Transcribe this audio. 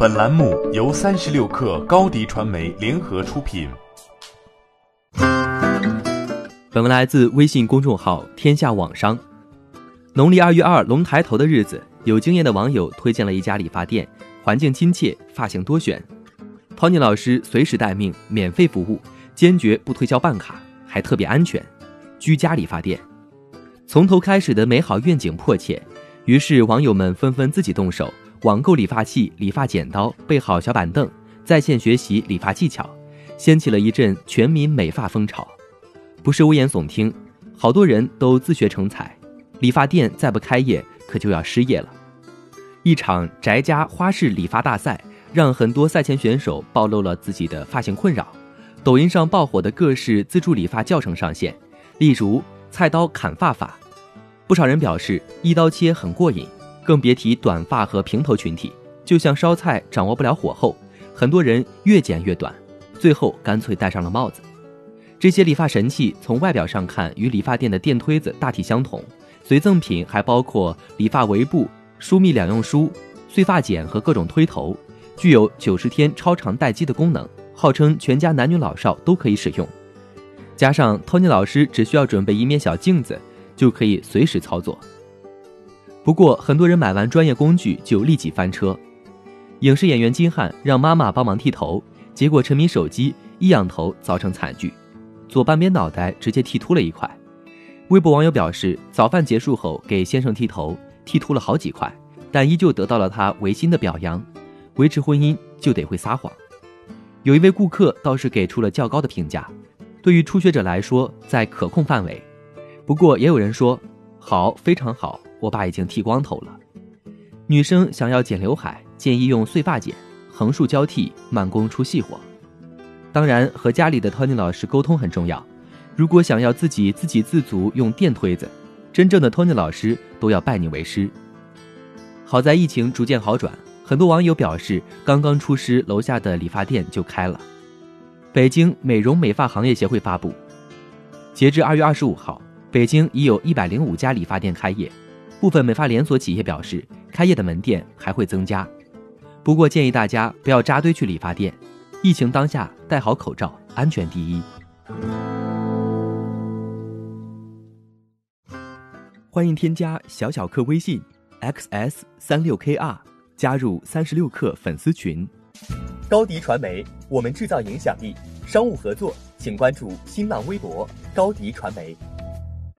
本栏目由三十六氪高低传媒联合出品。本文来自微信公众号“天下网商”。农历二月二龙抬头的日子，有经验的网友推荐了一家理发店，环境亲切，发型多选。Tony 老师随时待命，免费服务，坚决不推销办卡，还特别安全。居家理发店，从头开始的美好愿景迫切，于是网友们纷纷自己动手，网购理发器、理发剪刀，备好小板凳，在线学习理发技巧，掀起了一阵全民美发风潮。不是危言耸听，好多人都自学成才，理发店再不开业，可就要失业了。一场宅家花式理发大赛，让很多赛前选手暴露了自己的发型困扰。抖音上爆火的各式自助理发教程上线。例如菜刀砍发法，不少人表示一刀切很过瘾，更别提短发和平头群体，就像烧菜掌握不了火候，很多人越剪越短，最后干脆戴上了帽子。这些理发神器从外表上看与理发店的电推子大体相同，随赠品还包括理发围布、疏密两用梳、碎发剪和各种推头，具有九十天超长待机的功能，号称全家男女老少都可以使用。加上 Tony 老师只需要准备一面小镜子，就可以随时操作。不过，很多人买完专业工具就立即翻车。影视演员金瀚让妈妈帮忙剃头，结果沉迷手机一仰头造成惨剧，左半边脑袋直接剃秃了一块。微博网友表示，早饭结束后给先生剃头，剃秃了好几块，但依旧得到了他违心的表扬。维持婚姻就得会撒谎。有一位顾客倒是给出了较高的评价。对于初学者来说，在可控范围。不过也有人说，好，非常好，我爸已经剃光头了。女生想要剪刘海，建议用碎发剪，横竖交替，慢工出细活。当然，和家里的 Tony 老师沟通很重要。如果想要自己自给自足用电推子，真正的 Tony 老师都要拜你为师。好在疫情逐渐好转，很多网友表示，刚刚出师，楼下的理发店就开了。北京美容美发行业协会发布，截至二月二十五号，北京已有一百零五家理发店开业，部分美发连锁企业表示，开业的门店还会增加。不过建议大家不要扎堆去理发店，疫情当下，戴好口罩，安全第一。欢迎添加小小客微信，xs 三六 kr，加入三十六氪粉丝群。高迪传媒，我们制造影响力。商务合作，请关注新浪微博高迪传媒。